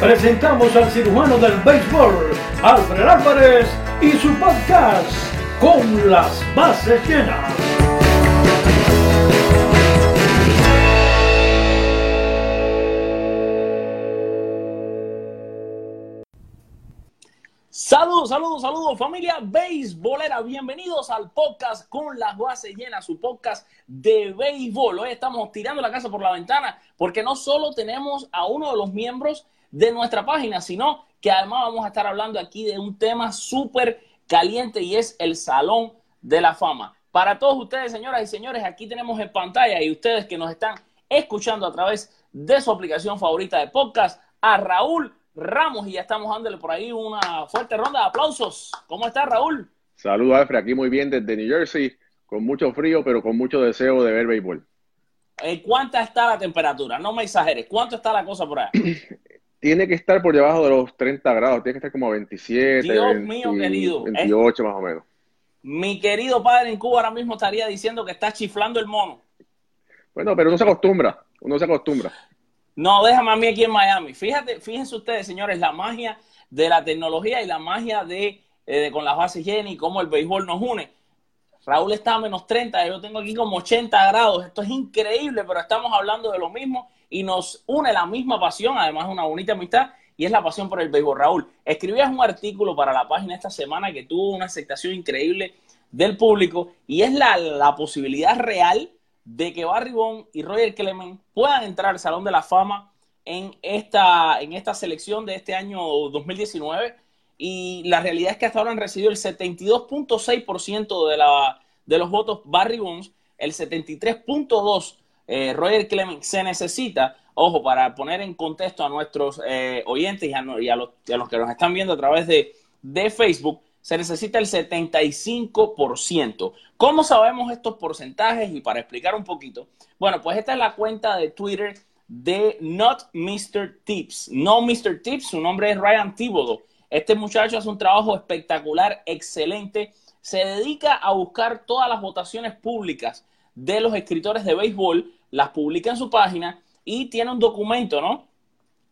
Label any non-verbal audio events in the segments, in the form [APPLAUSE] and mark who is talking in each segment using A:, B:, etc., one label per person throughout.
A: presentamos al cirujano del béisbol, Alfred Álvarez, y su podcast, Con las bases llenas.
B: Saludos, saludos, saludos, familia beisbolera. Bienvenidos al podcast con las bases llenas, su podcast de béisbol. Hoy estamos tirando la casa por la ventana porque no solo tenemos a uno de los miembros de nuestra página, sino que además vamos a estar hablando aquí de un tema súper caliente y es el Salón de la Fama. Para todos ustedes, señoras y señores, aquí tenemos en pantalla y ustedes que nos están escuchando a través de su aplicación favorita de podcast, a Raúl Ramos y ya estamos dándole por ahí una fuerte ronda de aplausos. ¿Cómo está Raúl?
C: Saludos Alfred, aquí muy bien desde New Jersey, con mucho frío, pero con mucho deseo de ver béisbol.
B: Eh, ¿Cuánta está la temperatura? No me exageres, ¿cuánto está la cosa por ahí? [CLEARS THROAT]
C: Tiene que estar por debajo de los 30 grados, tiene que estar como 27,
B: Dios mío, querido.
C: 28 más o menos.
B: Mi querido padre en Cuba ahora mismo estaría diciendo que está chiflando el mono.
C: Bueno, pero uno se acostumbra, uno se acostumbra.
B: No, déjame a mí aquí en Miami. Fíjate, fíjense ustedes, señores, la magia de la tecnología y la magia de, eh, con las bases llenas y cómo el béisbol nos une. Raúl está a menos 30, yo tengo aquí como 80 grados. Esto es increíble, pero estamos hablando de lo mismo y nos une la misma pasión, además una bonita amistad, y es la pasión por el béisbol. Raúl, escribías un artículo para la página esta semana que tuvo una aceptación increíble del público y es la, la posibilidad real de que Barry Bond y Roger Clemens puedan entrar al Salón de la Fama en esta, en esta selección de este año 2019. Y la realidad es que hasta ahora han recibido el 72.6% de, la, de los votos Barry Bonds, el 73.2% eh, Roger Clemens se necesita. Ojo, para poner en contexto a nuestros eh, oyentes y a, los, que nos están viendo a través de, de Facebook, se necesita el 75%. ¿Cómo sabemos estos porcentajes? Y para explicar un poquito, bueno, pues esta es la cuenta de Twitter de Not Mr. Tips. No Mr. Tips, su nombre es Ryan Thibodeau. Este muchacho hace un trabajo espectacular, excelente. Se dedica a buscar todas las votaciones públicas de los escritores de béisbol, las publica en su página y tiene un documento, ¿no?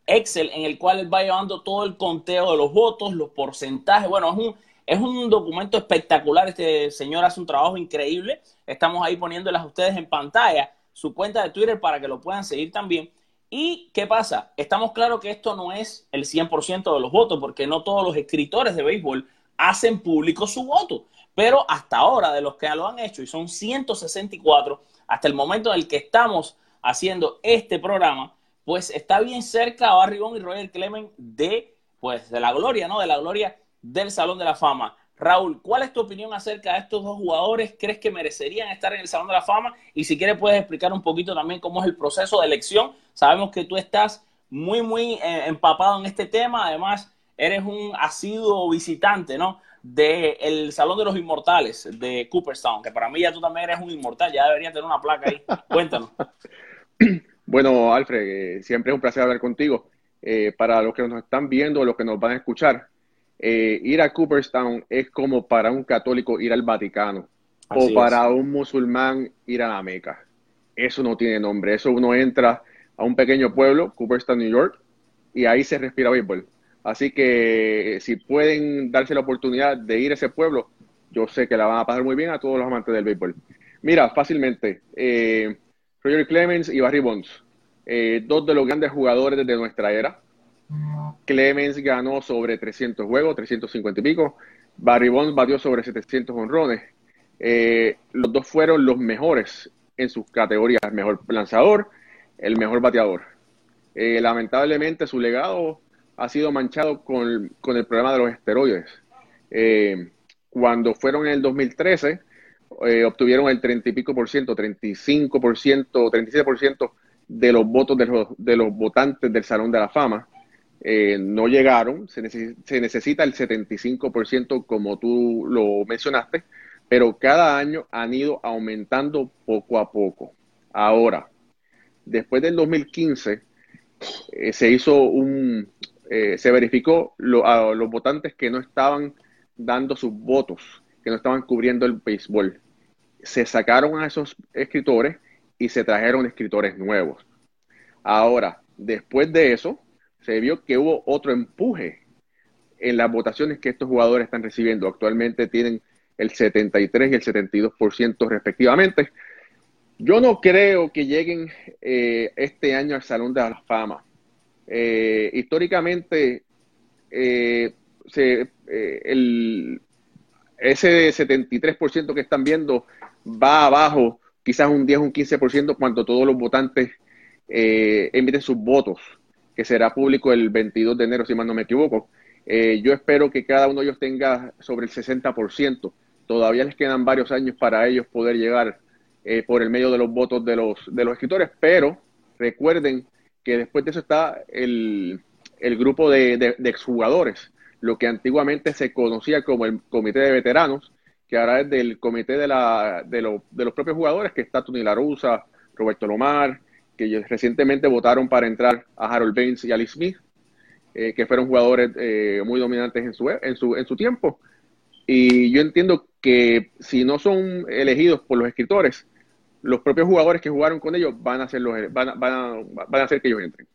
B: Excel en el cual él va llevando todo el conteo de los votos, los porcentajes. Bueno, es un, es un documento espectacular. Este señor hace un trabajo increíble. Estamos ahí poniéndolas a ustedes en pantalla su cuenta de Twitter para que lo puedan seguir también. ¿Y qué pasa? Estamos claros que esto no es el 100% de los votos, porque no todos los escritores de béisbol hacen público su voto. Pero hasta ahora, de los que lo han hecho, y son 164, hasta el momento en el que estamos haciendo este programa, pues está bien cerca Barry Bond y Roger Clemens de, pues, de la gloria, ¿no? De la gloria del Salón de la Fama. Raúl, ¿cuál es tu opinión acerca de estos dos jugadores? ¿Crees que merecerían estar en el Salón de la Fama? Y si quieres puedes explicar un poquito también cómo es el proceso de elección. Sabemos que tú estás muy, muy eh, empapado en este tema. Además, eres un asiduo visitante, ¿no? Del Salón de los Inmortales de Cooperstown, que para mí ya tú también eres un inmortal, ya deberías tener una placa ahí. Cuéntanos. [LAUGHS]
C: Bueno, Alfred, eh, siempre es un placer hablar contigo. Eh, para los que nos están viendo, los que nos van a escuchar, eh, ir a Cooperstown es como para un católico ir al Vaticano o para un musulmán ir a la Meca. Eso no tiene nombre. Eso uno entra a un pequeño pueblo, Cooperstown, New York, y ahí se respira béisbol. Así que si pueden darse la oportunidad de ir a ese pueblo, yo sé que la van a pasar muy bien a todos los amantes del béisbol. Mira, fácilmente, eh, Roger Clemens y Barry Bonds, eh, dos de los grandes jugadores de nuestra era, Clemens ganó sobre 300 juegos, 350 y pico. Barry Bonds batió sobre 700 honrones. Eh, los dos fueron los mejores en sus categorías, el mejor lanzador, el mejor bateador. Eh, lamentablemente su legado ha sido manchado con, el problema de los esteroides. Eh, cuando fueron en el 2013, obtuvieron el 30 y pico por ciento, 35 por ciento, 37 por ciento de los votos de los votantes del Salón de la Fama eh, no llegaron, se, se necesita el 75% como tú lo mencionaste, pero cada año han ido aumentando poco a poco. Ahora, después del 2015, eh, se hizo un, eh, se verificó a los votantes que no estaban dando sus votos, que no estaban cubriendo el béisbol. Se sacaron a esos escritores y se trajeron escritores nuevos. Ahora, después de eso, se vio que hubo otro empuje en las votaciones que estos jugadores están recibiendo. Actualmente tienen el 73 y el 72% respectivamente. Yo no creo que lleguen eh, este año al Salón de la Fama. Eh, históricamente, eh, el, ese 73% que están viendo va abajo, quizás un 10, un 15% cuando todos los votantes emiten sus votos, que será público el 22 de enero, si mal no me equivoco. yo espero que cada uno de ellos tenga sobre el 60%. Todavía les quedan varios años para ellos poder llegar eh, por el medio de los votos de los, de los escritores, pero recuerden que después de eso está el, grupo de, exjugadores, lo que antiguamente se conocía como el comité de veteranos, que ahora es del comité de, la, de, de los propios jugadores, que está Tony Larusa, Roberto Lomar, que recientemente votaron para entrar a Harold Baines y Ali Smith, eh, que fueron jugadores eh, muy dominantes en su, en, su, en su tiempo. Y yo entiendo que si no son elegidos por los escritores, los propios jugadores que jugaron con ellos van a, hacer los, van, van, van a hacer que ellos entren.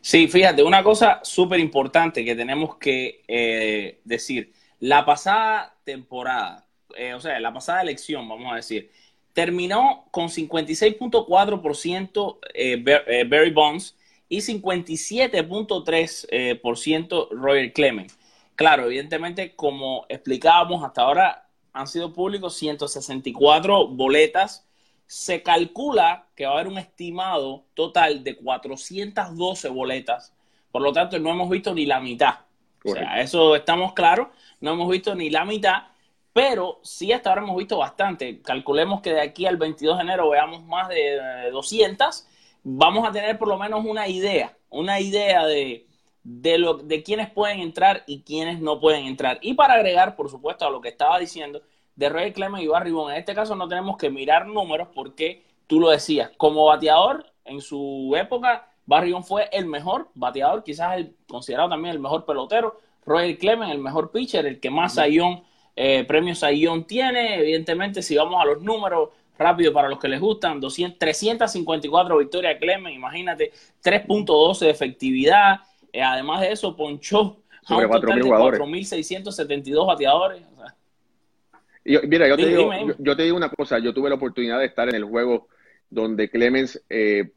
B: Sí, fíjate, una cosa súper importante que tenemos que eh, decir. La pasada temporada, eh, o sea, la pasada elección, vamos a decir, terminó con 56.4% eh, eh, Barry Bonds y 57.3% Roger Clemens. Claro, evidentemente, como explicábamos hasta ahora, han sido públicos 164 boletas se calcula que va a haber un estimado total de 412 boletas. Por lo tanto, no hemos visto ni la mitad. O sea, eso estamos claros, no hemos visto ni la mitad, pero sí hasta ahora hemos visto bastante. Calculemos que de aquí al 22 de enero veamos más de 200. Vamos a tener por lo menos una idea, una idea de, de, lo, de quiénes pueden entrar y quiénes no pueden entrar. Y para agregar, por supuesto, a lo que estaba diciendo, de Roy Clemens y Barry Bonds. En este caso no tenemos que mirar números porque tú lo decías, como bateador en su época, Barry Bonds fue el mejor bateador, quizás el considerado también el mejor pelotero. Roy Clemens, el mejor pitcher, el que más sayón, eh, premios sayón tiene. Evidentemente, si vamos a los números rápido para los que les gustan, 200, 354 victorias Clemens, imagínate, 3.12 de efectividad. Eh, además de eso, ponchó a un total de 4.672 bateadores. O sea,
C: mira, yo te, digo, yo, te digo una cosa, yo tuve la oportunidad de estar en el juego donde Clemens eh,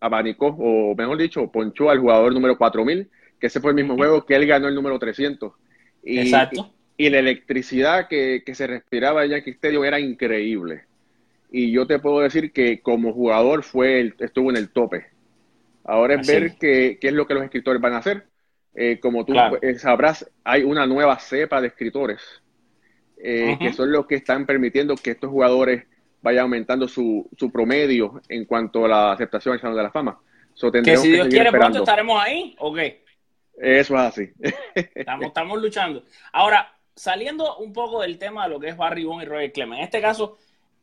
C: abanicó, o mejor dicho, ponchó al jugador número 4000, que ese fue el mismo juego que él ganó el número 300. Y, Exacto. Y, la electricidad que, se respiraba en Yankee Stadium era increíble. Y yo te puedo decir que como jugador fue el, estuvo en el tope. Ahora es ver qué, es lo que los escritores van a hacer. Eh, como tú eh, sabrás, hay una nueva cepa de escritores eh, que son los que están permitiendo que estos jugadores vayan aumentando su, su promedio en cuanto a la aceptación al Salón de la Fama.
B: que si Dios quiere pronto estaremos ahí, ¿o qué?
C: Eso es así.
B: estamos, [LAUGHS] estamos luchando. Ahora, saliendo un poco del tema de lo que es Barry Bond y Roger Clemens, en este caso,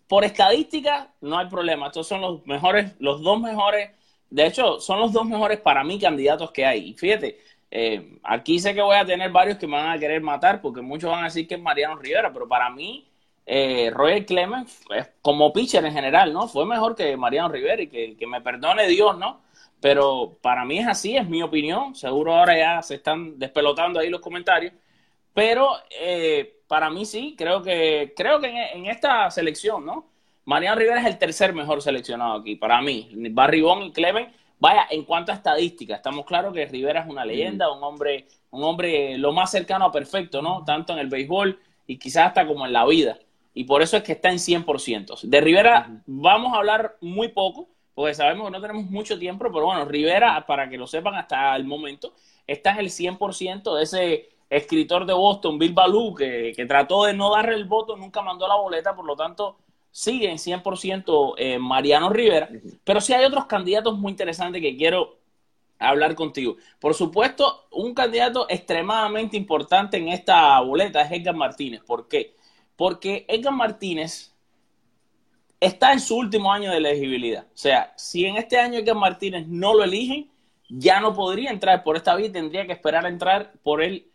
B: por estadística, no hay problema. Estos son los mejores, los dos mejores, de hecho, son los dos mejores para mí candidatos que hay. Y fíjate, eh, aquí sé que voy a tener varios que me van a querer matar porque muchos van a decir que es Mariano Rivera, pero para mí, eh, Roger Clemens, como pitcher en general, ¿no? Fue mejor que Mariano Rivera y que, me perdone Dios, ¿no? Pero para mí es así, es mi opinión. Seguro ahora ya se están despelotando ahí los comentarios. Pero eh, para mí sí, creo que, creo que en, esta selección, ¿no? Mariano Rivera es el tercer mejor seleccionado aquí, para mí. Barry Bond y Clemens Vaya, en cuanto a estadística, estamos claros que Rivera es una leyenda, un hombre, un hombre lo más cercano a perfecto, ¿no? Tanto en el béisbol y quizás hasta como en la vida. Y por eso es que está en 100%. De Rivera vamos a hablar muy poco, porque sabemos que no tenemos mucho tiempo, pero bueno, Rivera, para que lo sepan hasta el momento, está en el 100% de ese escritor de Boston, Bill Baloo, que, que trató de no darle el voto, nunca mandó la boleta, por lo tanto, sigue en 100% eh, Mariano Rivera, pero sí hay otros candidatos muy interesantes que quiero hablar contigo. Por supuesto, un candidato extremadamente importante en esta boleta es Edgar Martínez. ¿Por qué? Porque Edgar Martínez está en su último año de elegibilidad. O sea, si en este año Edgar Martínez no lo eligen, ya no podría entrar por esta vía y tendría que esperar a entrar por el,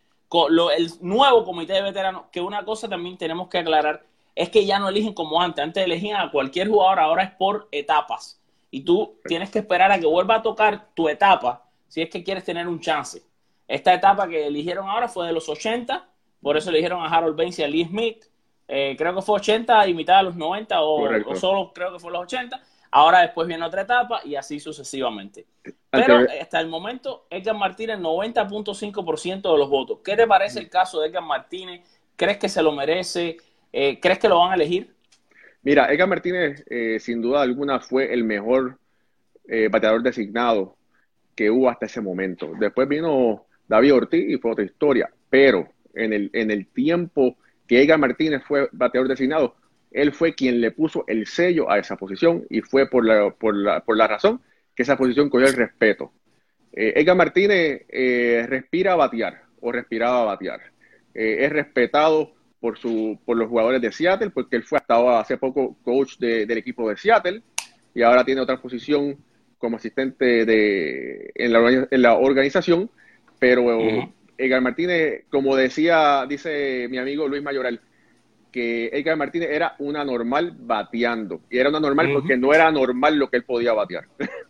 B: el nuevo comité de veteranos, que una cosa también tenemos que aclarar, es que ya no eligen como antes. Antes elegían a cualquier jugador, ahora es por etapas. Y tú tienes que esperar a que vuelva a tocar tu etapa si es que quieres tener un chance. Esta etapa que eligieron ahora fue de los 80, por eso eligieron a Harold Baines y a Lee Smith. Eh, creo que fue 80 y mitad de los 90 o, solo creo que fue los 80. Ahora después viene otra etapa y así sucesivamente. Pero hasta el momento, Edgar Martínez, 90.5% de los votos. ¿Qué te parece el caso de Edgar Martínez? ¿Crees que se lo merece? Eh, ¿Crees que lo van a elegir?
C: Mira, Edgar Martínez, eh, sin duda alguna, fue el mejor bateador designado que hubo hasta ese momento. Después vino David Ortiz y fue otra historia, pero en el, en el tiempo que Edgar Martínez fue bateador designado, él fue quien le puso el sello a esa posición y fue por la, por la, por la razón que esa posición cogió el respeto. Eh, Edgar Martínez eh, respira a batear o respiraba a batear. Eh, es respetado por, su, por los jugadores de Seattle porque él fue hasta hace poco coach del equipo de Seattle y ahora tiene otra posición como asistente de, en, la, en la organización, pero Edgar Martínez, como decía, dice mi amigo Luis Mayoral, que Edgar Martínez era una normal bateando. Y era una normal porque no era normal lo que él podía batear. [LAUGHS]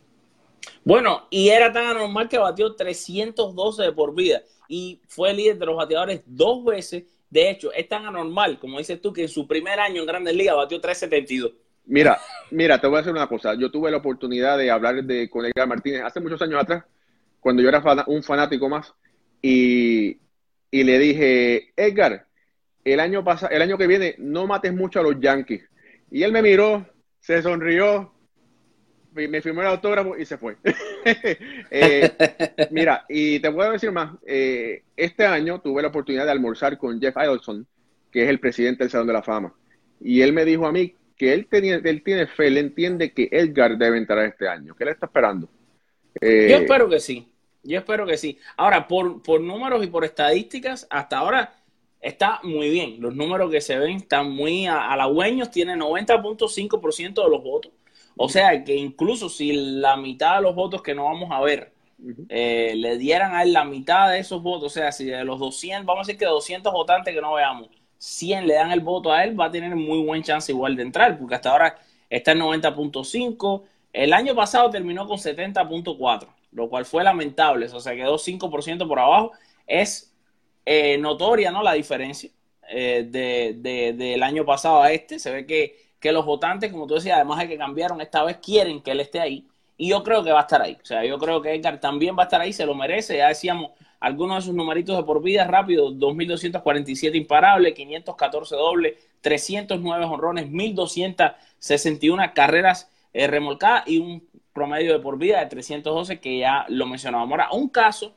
B: Bueno, y era tan anormal que batió 312 de por vida. Y fue líder de los bateadores dos veces. De hecho, es tan anormal, como dices tú, que en su primer año en Grandes Ligas batió 372.
C: Mira, mira, te voy a decir una cosa. Yo tuve la oportunidad de hablar de, con Edgar Martínez hace muchos años atrás, cuando yo era un fanático más, y, le dije, Edgar, el año, pasado, el año que viene no mates mucho a los Yankees. Y él me miró, se sonrió, me firmó el autógrafo y se fue. [LAUGHS] Eh, mira, y te a decir más, eh, este año tuve la oportunidad de almorzar con Jeff Idelson, que es el presidente del Salón de la Fama. Y él me dijo a mí que él, tenía, él tiene fe, él entiende que Edgar debe entrar este año, que él está esperando.
B: Eh, Yo espero que sí, yo espero que sí. Ahora, por, por números y por estadísticas, hasta ahora está muy bien. Los números que se ven están muy halagüeños, tiene 90.5% de los votos. O sea que incluso si la mitad de los votos que no vamos a ver eh, le dieran a él la mitad de esos votos, o sea, si de los 200, vamos a decir que 200 votantes que no veamos, 100 le dan el voto a él, va a tener muy buen chance igual de entrar, porque hasta ahora está en 90.5. El año pasado terminó con 70.4, lo cual fue lamentable, o sea, quedó 5% por abajo. Es eh, notoria, ¿no? La diferencia eh, de, del año pasado a este. Se ve que, que los votantes, como tú decías, además de que cambiaron, esta vez quieren que él esté ahí. Y yo creo que va a estar ahí. O sea, yo creo que Edgar también va a estar ahí, se lo merece. Ya decíamos, algunos de sus numeritos de por vida rápido, 2.247 imparables, 514 dobles, 309 honrones, 1.261 carreras eh, remolcadas y un promedio de por vida de 312 que ya lo mencionábamos. Ahora, un caso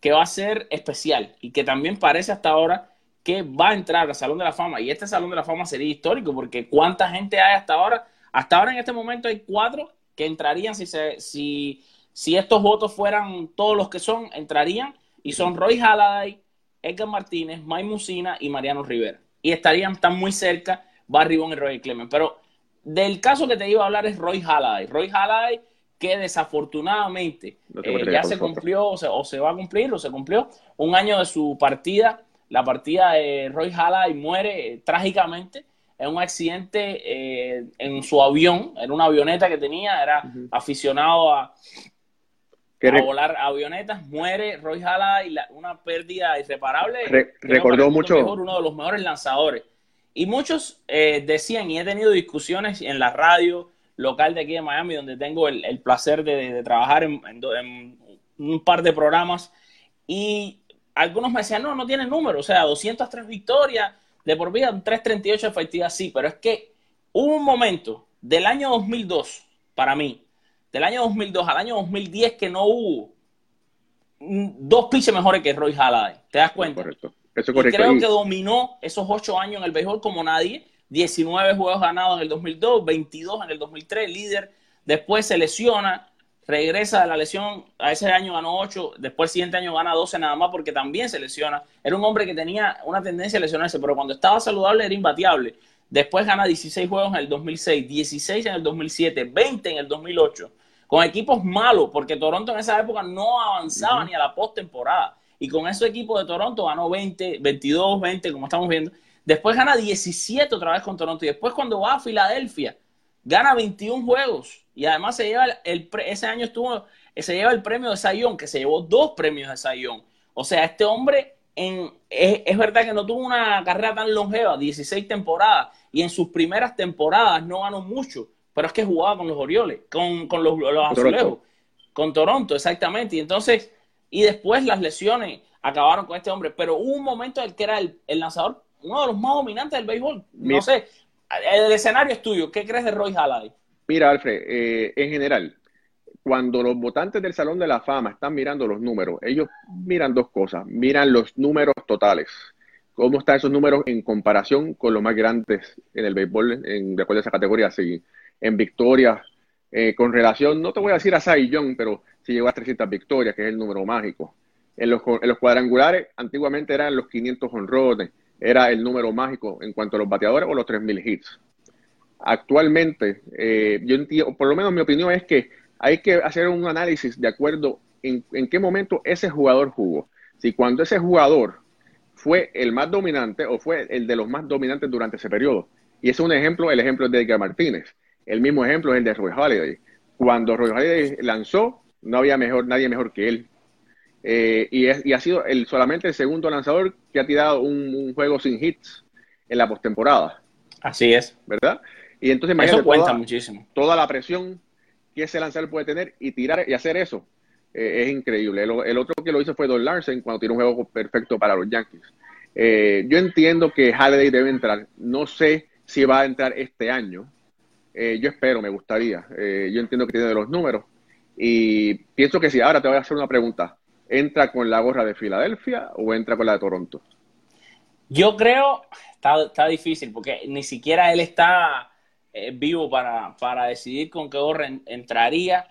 B: que va a ser especial y que también parece hasta ahora que va a entrar al Salón de la Fama. Y este Salón de la Fama sería histórico porque ¿cuánta gente hay hasta ahora? Hasta ahora en este momento hay cuatro que entrarían si, se, si, si estos votos fueran todos los que son, entrarían y son Roy Halladay, Edgar Martínez, Mike Musina y Mariano Rivera. Y estarían tan muy cerca Barry Bond y Roy Clement. Pero del caso que te iba a hablar es Roy Halladay. Roy Halladay que desafortunadamente eh, ya se cumplió o se, va a cumplir o se cumplió un año de su partida. La partida de Roy Halladay muere eh, trágicamente en un accidente eh, en su avión, en una avioneta que tenía, era aficionado a, a volar avionetas, muere Roy Hala y una pérdida irreparable.
C: recordó mucho.
B: uno de los mejores lanzadores. Y muchos eh, decían, y he tenido discusiones en la radio local de aquí de Miami, donde tengo el, placer de, trabajar en, un par de programas, y algunos me decían, no, no tiene número, o sea, 203 victorias de por vida, 338 efectivas, sí, pero es que hubo un momento del año 2002, para mí, del año 2002 al año 2010 que no hubo dos pitches mejores que Roy Halladay. ¿Te das cuenta?
C: Correcto. Eso correcto.
B: creo que dominó esos ocho años en el béisbol como nadie. 19 juegos ganados en el 2002, 22 en el 2003, líder. Después se lesiona, regresa de la lesión, a ese año ganó 8, después el siguiente año gana 12 nada más porque también se lesiona. Era un hombre que tenía una tendencia a lesionarse, pero cuando estaba saludable era imbateable. Después gana 16 juegos en el 2006, 16 en el 2007, 20 en el 2008, con equipos malos, porque Toronto en esa época no avanzaba ni a la postemporada. Y con ese equipo de Toronto ganó 20, 22, 20, como estamos viendo. Después gana 17 otra vez con Toronto. Y después cuando va a Filadelfia, gana 21 juegos y además se lleva el, ese año estuvo se lleva el premio de Sayón, que se llevó dos premios de Sayón. O sea, este hombre en, es, verdad que no tuvo una carrera tan longeva, 16 temporadas, y en sus primeras temporadas no ganó mucho, pero es que jugaba con los Orioles, con, los, los Azulejos, con Toronto, exactamente. Y entonces, y después las lesiones acabaron con este hombre, pero hubo un momento en el que era el, lanzador, uno de los más dominantes del béisbol. No sé, el escenario es tuyo. ¿Qué crees de Roy Halladay?
C: Mira, Alfred, eh, en general, cuando los votantes del Salón de la Fama están mirando los números, ellos miran dos cosas. Miran los números totales. ¿Cómo están esos números en comparación con los más grandes en el béisbol, en, de acuerdo a esa categoría? Sí, en victorias, eh, con relación, no te voy a decir a Cy pero si llegó a 300 victorias, que es el número mágico. En los, en los cuadrangulares, antiguamente eran los 500 honrones, era el número mágico en cuanto a los bateadores o los 3.000 hits. Actualmente, eh, yo entiendo, por lo menos mi opinión es que hay que hacer un análisis de acuerdo en, en qué momento ese jugador jugó. Si cuando ese jugador fue el más dominante o fue el de los más dominantes durante ese periodo. Y es un ejemplo, el ejemplo de Edgar Martínez. El mismo ejemplo es el de Roy Halladay. Cuando Roy Halladay lanzó, no había mejor, nadie mejor que él. Eh, y, y, ha sido el, solamente el segundo lanzador que ha tirado un, juego sin hits en la postemporada.
B: Así es.
C: ¿Verdad? Y entonces
B: eso cuenta muchísimo.
C: Toda la presión que ese lanzador puede tener y tirar y hacer eso eh, es increíble. El, otro que lo hizo fue Don Larsen cuando tiene un juego perfecto para los Yankees. Eh, yo entiendo que Halliday debe entrar. No sé si va a entrar este año. yo espero, me gustaría. yo entiendo que tiene los números. Y pienso que sí. Ahora te voy a hacer una pregunta entra con la gorra de Filadelfia o entra con la de Toronto?
B: Yo creo, está, está difícil, porque ni siquiera él está eh, vivo para, para, decidir con qué gorra entraría,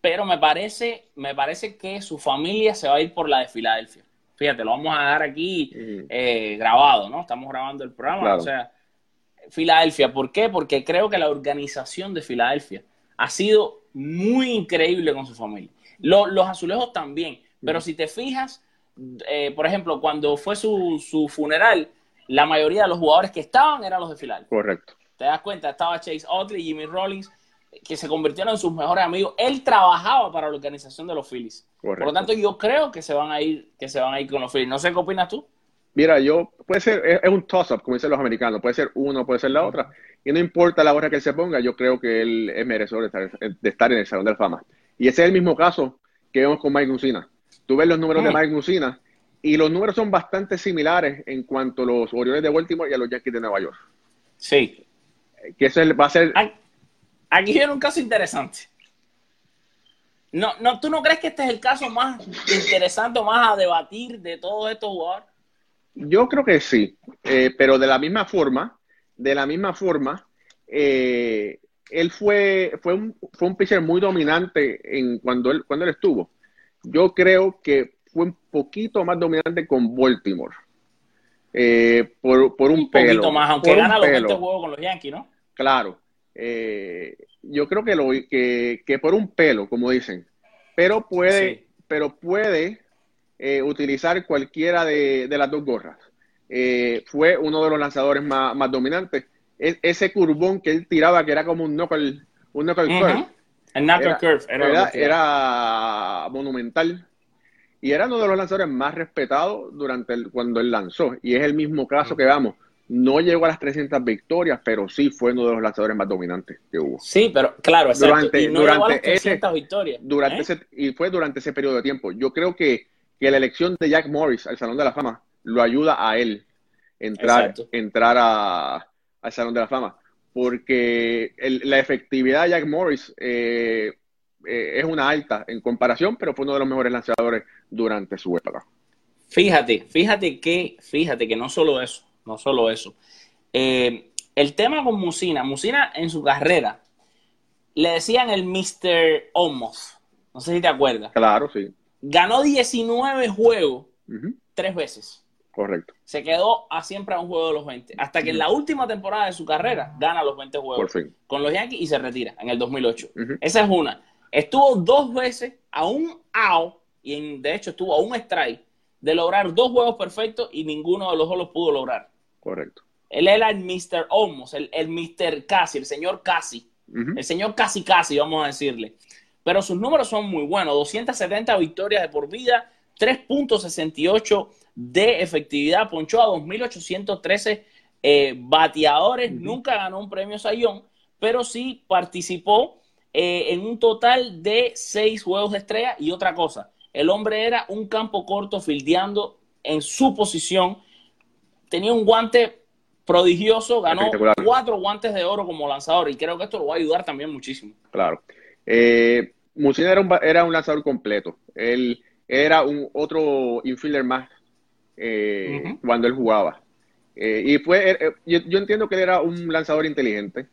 B: pero me parece, me parece que su familia se va a ir por la de Filadelfia. Fíjate, lo vamos a dar aquí eh, grabado, ¿no? Estamos grabando el programa, o sea, Filadelfia. ¿Por qué? Porque creo que la organización de Filadelfia ha sido muy increíble con su familia. los azulejos también, pero si te fijas, eh, por ejemplo, cuando fue su, funeral, la mayoría de los jugadores que estaban eran los de Filadelfia.
C: Correcto.
B: ¿Te das cuenta? Estaba Chase Otley, Jimmy Rollins, que se convirtieron en sus mejores amigos. Él trabajaba para la organización de los Phillies. Correcto. Por lo tanto, yo creo que se van a ir, que se van a ir con los Phillies. No sé qué opinas tú.
C: Mira, yo puede ser, es, un toss-up, como dicen los americanos, puede ser uno, puede ser la otra, y no importa la hora que él se ponga, yo creo que él es merecedor de estar, de estar en el Salón de la Fama. Y ese es el mismo caso que vemos con Mike Lucina. Tú ves los números de. Mike Musina y los números son bastante similares en cuanto a los Orioles de Baltimore y a los Yankees de Nueva York.
B: Sí.
C: Que eso va a ser...
B: Aquí viene un caso interesante. No, no, ¿Tú no crees que este es el caso más interesante o más a debatir de todos estos jugadores?
C: Yo creo que sí, eh, pero de la misma forma, de la misma forma, eh, él fue, fue, un, fue un pitcher muy dominante en cuando él, cuando él estuvo yo creo que fue un poquito más dominante con Baltimore. Eh, por, por, un, un pelo. poquito
B: más, aunque gana los 20 juegos con los Yankees, ¿no?
C: Claro. Eh, yo creo que, lo, que, que, por un pelo, como dicen. Pero puede, pero puede eh, utilizar cualquiera de, de, las dos gorras. fue uno de los lanzadores más, más dominantes. E, ese curbón que él tiraba, que era como un knuckle, un knuckle curve
B: el era, Curve
C: era, monumental. Y era uno de los lanzadores más respetados durante el, cuando él lanzó. Y es el mismo caso que vamos. No llegó a las 300 victorias, pero sí fue uno de los lanzadores más dominantes que hubo.
B: Sí, pero claro, exacto. Durante, y no durante llegó a las 300 victorias.
C: Durante ¿eh? ese, y fue durante ese periodo de tiempo. Yo creo que, que, la elección de Jack Morris al Salón de la Fama lo ayuda a él entrar, entrar a, al Salón de la Fama porque la efectividad de Jack Morris eh, eh, es una alta en comparación, pero fue uno de los mejores lanzadores durante su época.
B: Fíjate, fíjate que, fíjate que no solo eso, no solo eso. Eh, el tema con Musina, Musina en su carrera le decían el Mr. Almost, No sé si te acuerdas.
C: Claro, sí.
B: Ganó 19 juegos tres veces.
C: Correcto.
B: Se quedó a siempre a un juego de los 20. Hasta que en la última temporada de su carrera gana los 20 juegos con los Yankees y se retira en el 2008. Esa es una. Estuvo dos veces a un out y de hecho estuvo a un strike de lograr dos juegos perfectos y ninguno de los dos los pudo lograr.
C: Correcto.
B: Él era el Mr. Almost, el, el Mr. Casi, el señor Casi. El señor Casi Casi, vamos a decirle. Pero sus números son muy buenos. 270 victorias de por vida, 3.68 de efectividad. Ponchó a 2.813 eh, bateadores. Nunca ganó un premio Sayón, pero sí participó eh, en un total de seis juegos de estrella. Y otra cosa, el hombre era un campo corto fildeando en su posición. Tenía un guante prodigioso, ganó cuatro guantes de oro como lanzador y creo que esto lo va a ayudar también muchísimo.
C: Claro. Eh, era un, era un lanzador completo. Él era un otro infielder más eh, cuando él jugaba. Eh, y fue, eh, yo, yo, entiendo que él era un lanzador inteligente.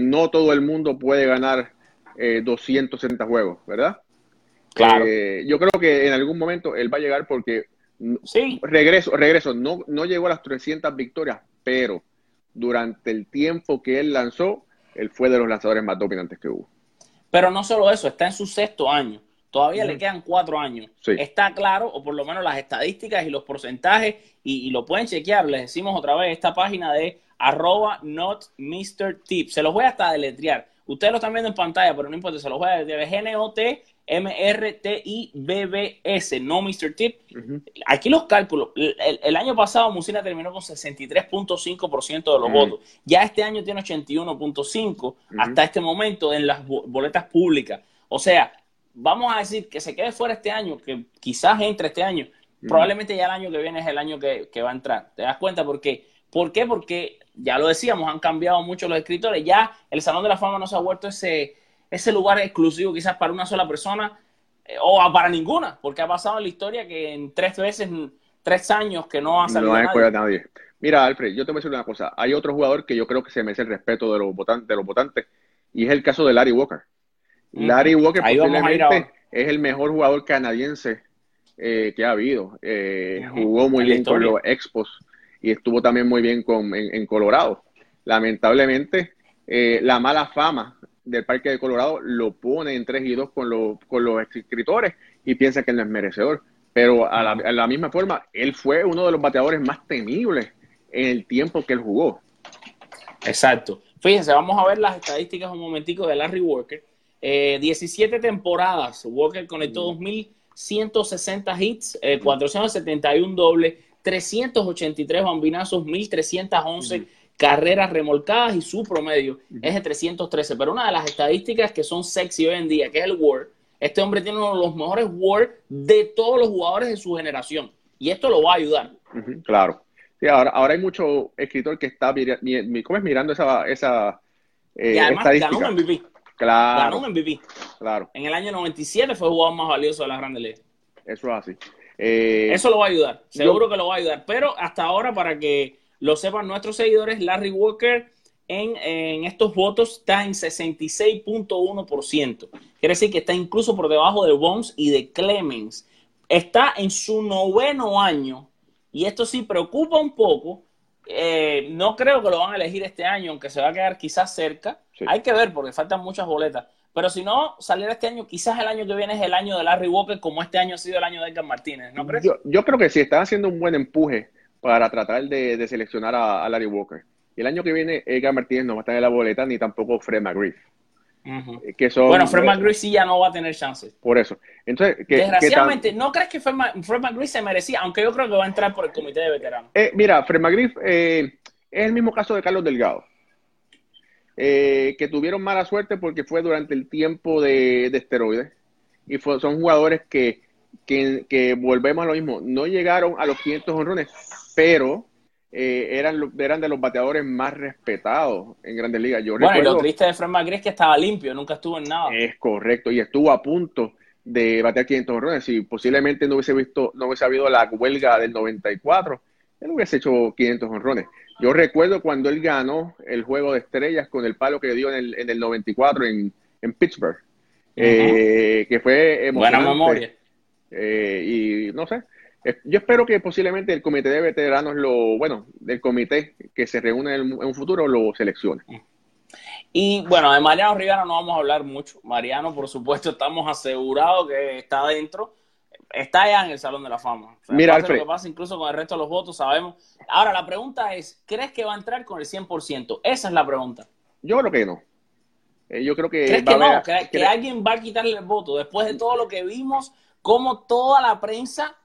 C: no todo el mundo puede ganar 260 juegos, ¿verdad?
B: Claro.
C: Eh, yo creo que en algún momento él va a llegar porque
B: sí.
C: regreso, regreso, no, no llegó a las 300 victorias, pero durante el tiempo que él lanzó, él fue de los lanzadores más dominantes que hubo.
B: Pero no solo eso, está en su sexto año. Todavía le quedan cuatro años. Está claro, o por lo menos las estadísticas y los porcentajes, y, y, lo pueden chequear. Les decimos otra vez esta página de arroba not Mr. Tip. Se los voy hasta deletrear. Ustedes lo están viendo en pantalla, pero no importa, se los voy a deletrear. G-N-O-T M-R-T-I-B-B-S, no Mr. Tip. Aquí los cálculos. El, año pasado Musina terminó con 63.5% de los votos. Ya este año tiene 81.5% hasta este momento en las boletas públicas. O sea, vamos a decir que se quede fuera este año, que quizás entre este año. Probablemente ya el año que viene es el año que, va a entrar. ¿Te das cuenta? ¿Por qué? ¿Por qué? Porque ya lo decíamos, han cambiado mucho los escritores. Ya el Salón de la Fama no se ha vuelto ese ese lugar exclusivo quizás para una sola persona eh, o para ninguna, porque ha pasado en la historia que en tres veces, tres años que no ha salido
C: no nadie. nadie. Mira, Alfred, yo te voy a decir una cosa. Hay otro jugador que yo creo que se merece el respeto de los votantes, de los votantes y es el caso de Larry Walker. Larry Walker posiblemente es el mejor jugador canadiense eh, que ha habido. Eh, jugó muy bien con los Expos y estuvo también muy bien con, en, Colorado. Lamentablemente, la mala fama del Parque de Colorado lo pone en 3 y 2 con, con los escritores y piensa que no es merecedor. Pero a la, misma forma, él fue uno de los bateadores más temibles en el tiempo que él jugó.
B: Exacto. Fíjense, vamos a ver las estadísticas un momentico de Larry Walker. 17 eh, temporadas. Walker conectó 2.160 hits, 471 dobles, 383 bambinazos, 1.311 carreras remolcadas y su promedio es de 313. Pero una de las estadísticas que son sexy hoy en día, que es el WAR, este hombre tiene uno de los mejores WAR de todos los jugadores de su generación. Y esto lo va a ayudar.
C: claro. Sí, ahora, ahora hay mucho escritor que está ¿cómo es mirando esa, esa
B: eh, y además ganó un MVP.
C: Claro.
B: Ganó un MVP.
C: Claro.
B: En el año 97 fue el jugador más valioso de la Grandes Ligas.
C: Eso es así.
B: Eh, Eso lo va a ayudar. Seguro que lo va a ayudar. Pero hasta ahora, para que lo sepan nuestros seguidores, Larry Walker en, estos votos está en 66.1%. Quiere decir que está incluso por debajo de Bones y de Clemens. Está en su noveno año y esto sí preocupa un poco. Eh, no creo que lo van a elegir este año, aunque se va a quedar quizás cerca. Hay que ver porque faltan muchas boletas. Pero si no saliera este año, quizás el año que viene es el año de Larry Walker, como este año ha sido el año de Edgar Martínez, ¿no crees?
C: Yo, yo creo que sí, están haciendo un buen empuje para tratar de, seleccionar a, Larry Walker. Y el año que viene, Edgar Martínez no va a estar en la boleta, ni tampoco Fred McGriff.
B: Eh, que bueno, Fred McGriff sí ya no va a tener chances.
C: Por eso. Entonces,
B: Desgraciadamente, ¿no crees que Fred, McGriff se merecía? Aunque yo creo que va a entrar por el comité de veteranos.
C: Eh, mira, Fred McGriff eh, es el mismo caso de Carlos Delgado. Que tuvieron mala suerte porque fue durante el tiempo de, esteroides. Y son jugadores que, que, que, volvemos a lo mismo, no llegaron a los 500 honrones, pero eh, eran, eran de los bateadores más respetados en Grandes Ligas. Yo
B: bueno, y lo triste de Fred McGree es que estaba limpio, nunca estuvo en nada.
C: Es correcto, y estuvo a punto de batear 500 honrones. Si posiblemente no hubiese visto, no hubiese habido la huelga del 94, él hubiese hecho 500 honrones. Yo recuerdo cuando él ganó el juego de estrellas con el palo que dio en el, en el 94 en, en Pittsburgh. eh, que fue
B: emocionante. Buena memoria.
C: Eh, y no sé, yo espero que posiblemente el comité de veteranos, lo bueno, del comité que se reúne en, un futuro, lo seleccione.
B: Y bueno, de Mariano Rivera no vamos a hablar mucho. Mariano, por supuesto, estamos asegurados que está dentro. Está ya en el Salón de la Fama.
C: Mira, Alfred.
B: Lo que pasa incluso con el resto de los votos, sabemos. Ahora, la pregunta es, ¿crees que va a entrar con el 100%? Esa es la pregunta.
C: Yo creo que no. Eh, yo creo que...
B: ¿Crees que no? que alguien va a quitarle el voto después de todo lo que vimos, como toda la prensa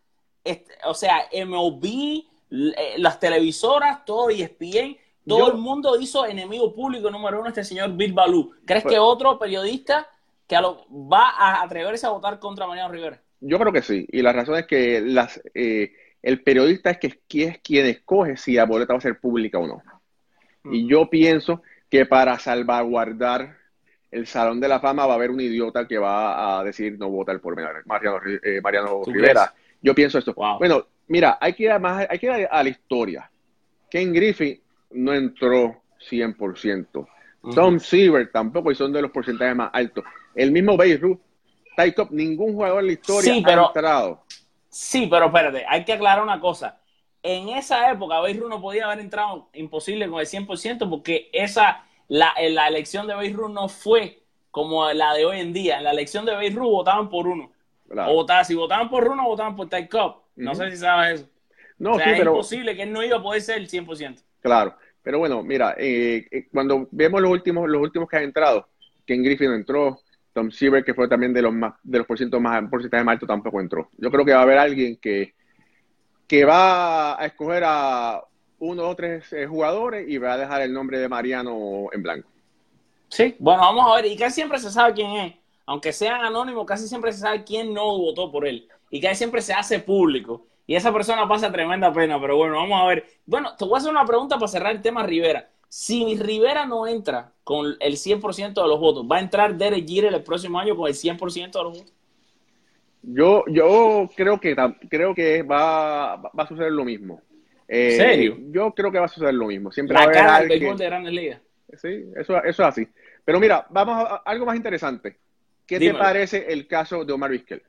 B: o sea, MLB, eh, las televisoras, todo ESPN, todo el mundo hizo enemigo público número uno este señor Bill Balú. ¿Crees pues que otro periodista que va a atreverse a votar contra Mariano Rivera?
C: Yo creo que sí, y la razón es que las, eh, el periodista es, que, es quien escoge si la boleta va a ser pública o no. Y mm. yo pienso que para salvaguardar el Salón de la Fama va a haber un idiota que va a decir no votar por Mariano, eh, Mariano Rivera. Yo pienso esto. Bueno, mira, hay que ir, a más, hay que ir a la historia. Ken Griffey no entró 100%. Tom Seaver tampoco, y son de los porcentajes más altos. El mismo Beirut, Ty ningún jugador en la historia ha entrado.
B: Sí, pero espérate, hay que aclarar una cosa. En esa época, Beirut no podía haber entrado imposible con el 100% porque esa, la, la elección de Beirut no fue como la de hoy en día. En la elección de Beirut votaban por uno. O si votaban por Runo, votaban por Ty Cobb. No sé si sabes eso. No, es imposible que él no iba a poder ser el 100%.
C: Claro, pero bueno, mira, eh, eh, cuando vemos los últimos, los últimos que han entrado, Ken Griffin entró, Tom Seaver, que fue también de los más, de los más, porcentajes más altos, tampoco entró. Yo creo que va a haber alguien que, que va a escoger a uno o tres eh, jugadores y va a dejar el nombre de Mariano en blanco.
B: Sí, bueno, vamos a ver, y casi siempre se sabe quién es aunque sean anónimos, casi siempre se sabe quién no votó por él. Y casi siempre se hace público. Y esa persona pasa tremenda pena, pero bueno, vamos a ver. Bueno, te voy a hacer una pregunta para cerrar el tema Rivera. Si Rivera no entra con el 100% de los votos, ¿va a entrar Derek Jeter el próximo año con el 100% de los votos?
C: Yo, yo creo que creo que va, va a suceder lo mismo.
B: ¿En serio?
C: Yo creo que va a suceder lo mismo. Siempre
B: La
C: va
B: a haber de grandes ligas.
C: Sí, eso, eso es así. Pero mira, vamos a algo más interesante. ¿Qué te parece el caso de Omar Vizquel?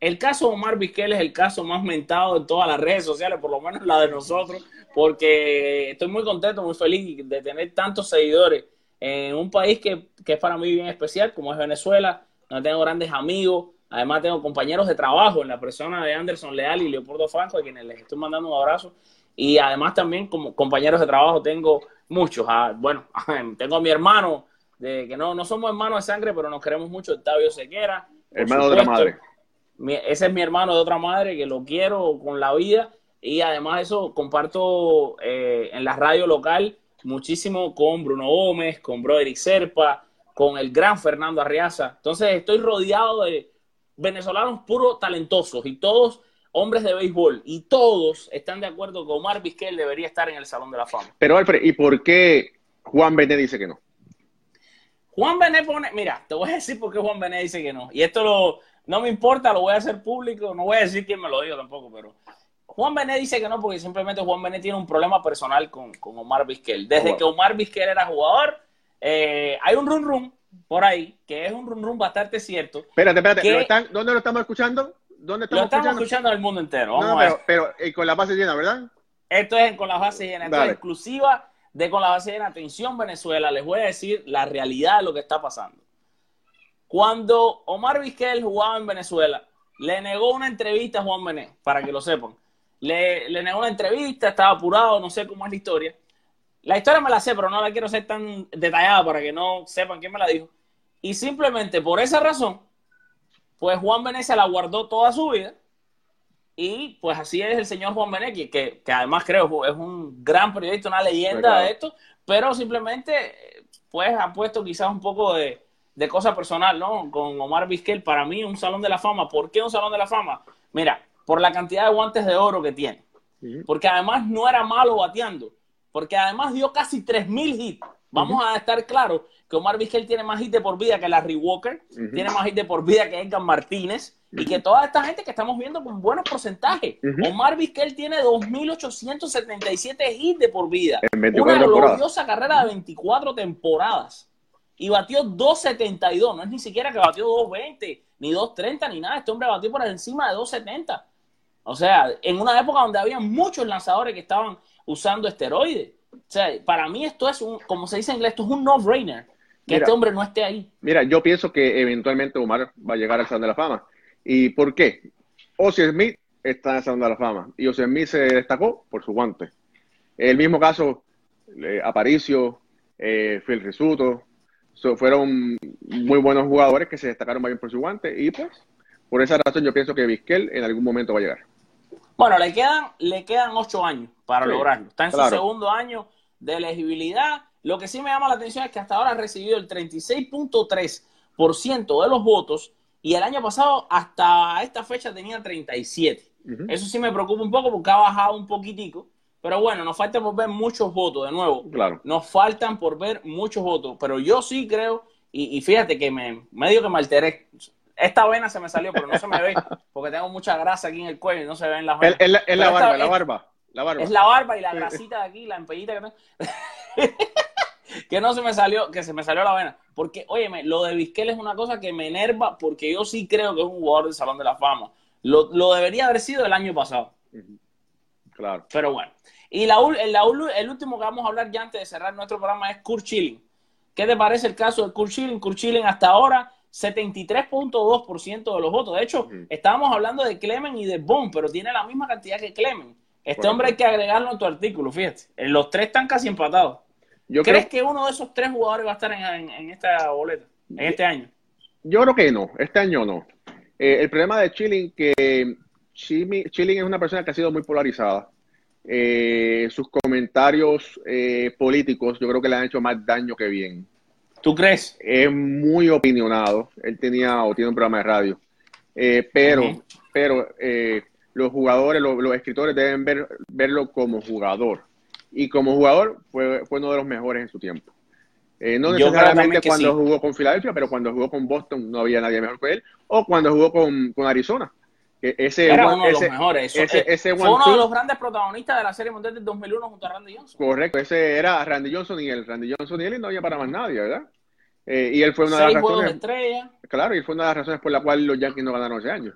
B: El caso de Omar Vizquel es el caso más mentado de todas las redes sociales, por lo menos la de nosotros, porque estoy muy contento, muy feliz de tener tantos seguidores en un país que, que es para mí bien especial, como es Venezuela, donde tengo grandes amigos, además tengo compañeros de trabajo en la persona de Anderson Leal y Leopoldo Franco, a quienes les estoy mandando un abrazo, y además también como compañeros de trabajo tengo muchos, ah, bueno, [LAUGHS] tengo a mi hermano, de que no, no somos hermanos de sangre, pero nos queremos mucho, Octavio Sequera.
C: Hermano de la madre.
B: Ese es mi hermano de otra madre que lo quiero con la vida y además de eso comparto eh, en la radio local muchísimo con Bruno Gómez, con Broderick Serpa, con el gran Fernando Arriaza. Entonces estoy rodeado de venezolanos puros talentosos y todos hombres de béisbol y todos están de acuerdo que Omar Vizquel debería estar en el Salón de la Fama.
C: Pero Alfred, ¿y por qué Juan Bené dice que no?
B: Juan Bené pone, mira, te voy a decir por qué Juan Bené dice que no. Y esto lo, no me importa, lo voy a hacer público, no voy a decir quién me lo dijo tampoco, pero Juan Bené dice que no porque simplemente Juan Bené tiene un problema personal con, Omar Vizquel. Desde que Omar Vizquel era jugador, eh, hay un run run por ahí, que es un run run bastante cierto.
C: Espérate, espérate, ¿dónde lo estamos escuchando? ¿Dónde
B: estamos lo estamos escuchando? en el mundo entero.
C: no, pero, eh, con la base llena, ¿verdad?
B: Esto es con la base llena, esto es exclusiva de con la base de atención Venezuela, les voy a decir la realidad de lo que está pasando. Cuando Omar Vizquel jugaba en Venezuela, le negó una entrevista a Juan Bené, para que lo sepan. Le, le, negó una entrevista, estaba apurado, no sé cómo es la historia. La historia me la sé, pero no la quiero ser tan detallada para que no sepan quién me la dijo. Y simplemente por esa razón, pues Juan Bené se la guardó toda su vida y pues así es el señor Juan Benequi, que, que además creo es un gran periodista, una leyenda de esto, pero simplemente pues ha puesto quizás un poco de, de cosa personal, ¿no? Con Omar Vizquel, para mí un salón de la fama. ¿Por qué un salón de la fama? Mira, por la cantidad de guantes de oro que tiene. Porque además no era malo bateando. Porque además dio casi 3.000 hits. Vamos a estar claros que Omar Vizquel tiene más hits de por vida que Larry Walker, tiene más hits de por vida que Edgar Martínez, y que toda esta gente que estamos viendo con buenos porcentajes. Omar Vizquel tiene 2.877 hits de por vida. una gloriosa carrera de 24 temporadas. Y batió 2.72. No es ni siquiera que batió 2.20, ni 2.30, ni nada. Este hombre batió por encima de 2.70. O sea, en una época donde había muchos lanzadores que estaban usando esteroides. O sea, para mí esto es un, como se dice en inglés, esto es un no-brainer. Que este hombre no esté ahí.
C: Mira, yo pienso que eventualmente Omar va a llegar al Salón de la Fama. ¿Y por qué? Ozzy Smith está en el Salón de la Fama. Y Ozzy Smith se destacó por su guante. El mismo caso, eh, Aparicio, eh, Phil Risuto, fueron muy buenos jugadores que se destacaron bien por su guante. Y pues, por esa razón yo pienso que Vizquel en algún momento va a llegar.
B: Bueno, le quedan, le quedan ocho años para lograrlo. Está en su segundo año de elegibilidad. Lo que sí me llama la atención es que hasta ahora ha recibido el 36.3% de los votos y el año pasado hasta esta fecha tenía 37. Eso sí me preocupa un poco porque ha bajado un poquitico. Pero bueno, nos falta por ver muchos votos, de nuevo.
C: Claro.
B: Nos faltan por ver muchos votos. Pero yo sí creo, y, y fíjate que me medio que me alteré esta vena se me salió, pero no se me ve, [LAUGHS] porque tengo mucha grasa aquí en el cuello y no se ven las venas.
C: Es, la, barba, la barba, la barba.
B: Es la barba y la grasita de aquí, la empellita que tengo. [LAUGHS] que no se me salió, que se me salió la vena. Porque, óyeme, lo de Vizquel es una cosa que me enerva porque yo sí creo que es un jugador del Salón de la Fama. Lo, debería haber sido el año pasado.
C: Claro.
B: Pero bueno. Y la, el último que vamos a hablar ya antes de cerrar nuestro programa es Kurt Schilling. ¿Qué te parece el caso de Kurt Schilling? Kurt Schilling hasta ahora 73.2% de los votos. De hecho, estábamos hablando de Clemen y de Bond, pero tiene la misma cantidad que Clemen. Este hombre hay que agregarlo en tu artículo, fíjate. Los tres están casi empatados. ¿Crees que uno de esos tres jugadores va a estar en, esta boleta, en este año?
C: Yo creo que no, este año no. Eh, el problema de Chilling, que Chilling es una persona que ha sido muy polarizada. Eh, sus comentarios eh, políticos yo creo que le han hecho más daño que bien.
B: ¿Tú crees?
C: Es muy opinionado. Él tenía o tiene un programa de radio. Eh, pero pero eh, los jugadores, los, escritores deben ver, verlo como jugador. Y como jugador fue, fue uno de los mejores en su tiempo. Eh, no necesariamente cuando jugó con Filadelfia, pero cuando jugó con Boston no había nadie mejor que él. O cuando jugó con, con Arizona.
B: Ese, Era uno de los mejores. Ese, fue uno de los grandes protagonistas de la Serie Mundial del 2001 junto a Randy Johnson.
C: Correcto, ese era Randy Johnson y él. Randy Johnson y él no había para más nadie, ¿verdad? Eh, y él fue una de las razones. Claro, y fue una de las razones por la cual los Yankees no ganaron ese año.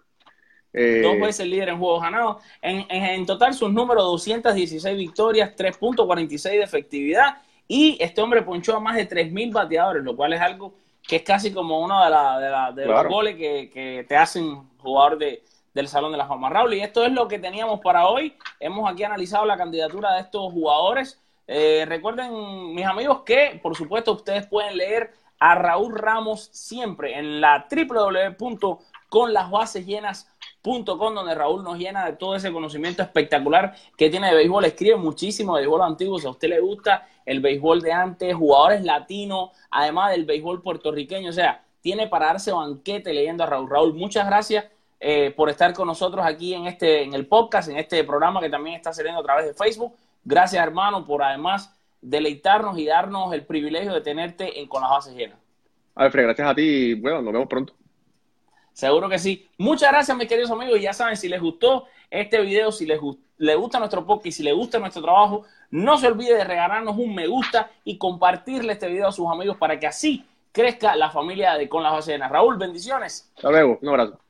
B: Eh, Dos veces líder en juegos ganados. En, en, total, sus números: 216 victorias, 3.46 de efectividad. Y este hombre ponchó a más de 3.000 bateadores, lo cual es algo que es casi como uno de, de, los goles que, que, te hacen jugador de, del Salón de la Fama. Raúl, y esto es lo que teníamos para hoy. Hemos aquí analizado la candidatura de estos jugadores. Eh, recuerden, mis amigos, que por supuesto ustedes pueden leer a Raúl Ramos siempre en la www.conlasbasesllenas.com donde Raúl nos llena de todo ese conocimiento espectacular que tiene de béisbol. Escribe muchísimo de béisbol antiguo. Si a usted le gusta el béisbol de antes, jugadores latinos, además del béisbol puertorriqueño. O sea, tiene para darse banquete leyendo a Raúl. Raúl, muchas gracias eh, por estar con nosotros aquí en, este, en el podcast, en este programa que también está saliendo a través de Facebook. Gracias, hermano, por además deleitarnos y darnos el privilegio de tenerte en Con las Bases Llenas.
C: Alfred, gracias a ti y bueno, nos vemos pronto.
B: Seguro que sí. Muchas gracias, mis queridos amigos. Y ya saben, si les gustó este video, si les, les gusta nuestro podcast y si les gusta nuestro trabajo, no se olvide de regalarnos un me gusta y compartirle este video a sus amigos para que así crezca la familia de Con las Bases Llenas. Raúl, bendiciones.
C: Hasta luego. Un abrazo.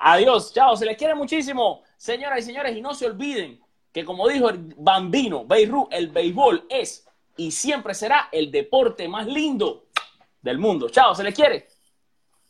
B: Adiós, chao, se les quiere muchísimo, señoras y señores, y no se olviden que como dijo el bambino Beirut, el béisbol es y siempre será el deporte más lindo del mundo. Chao, se les quiere.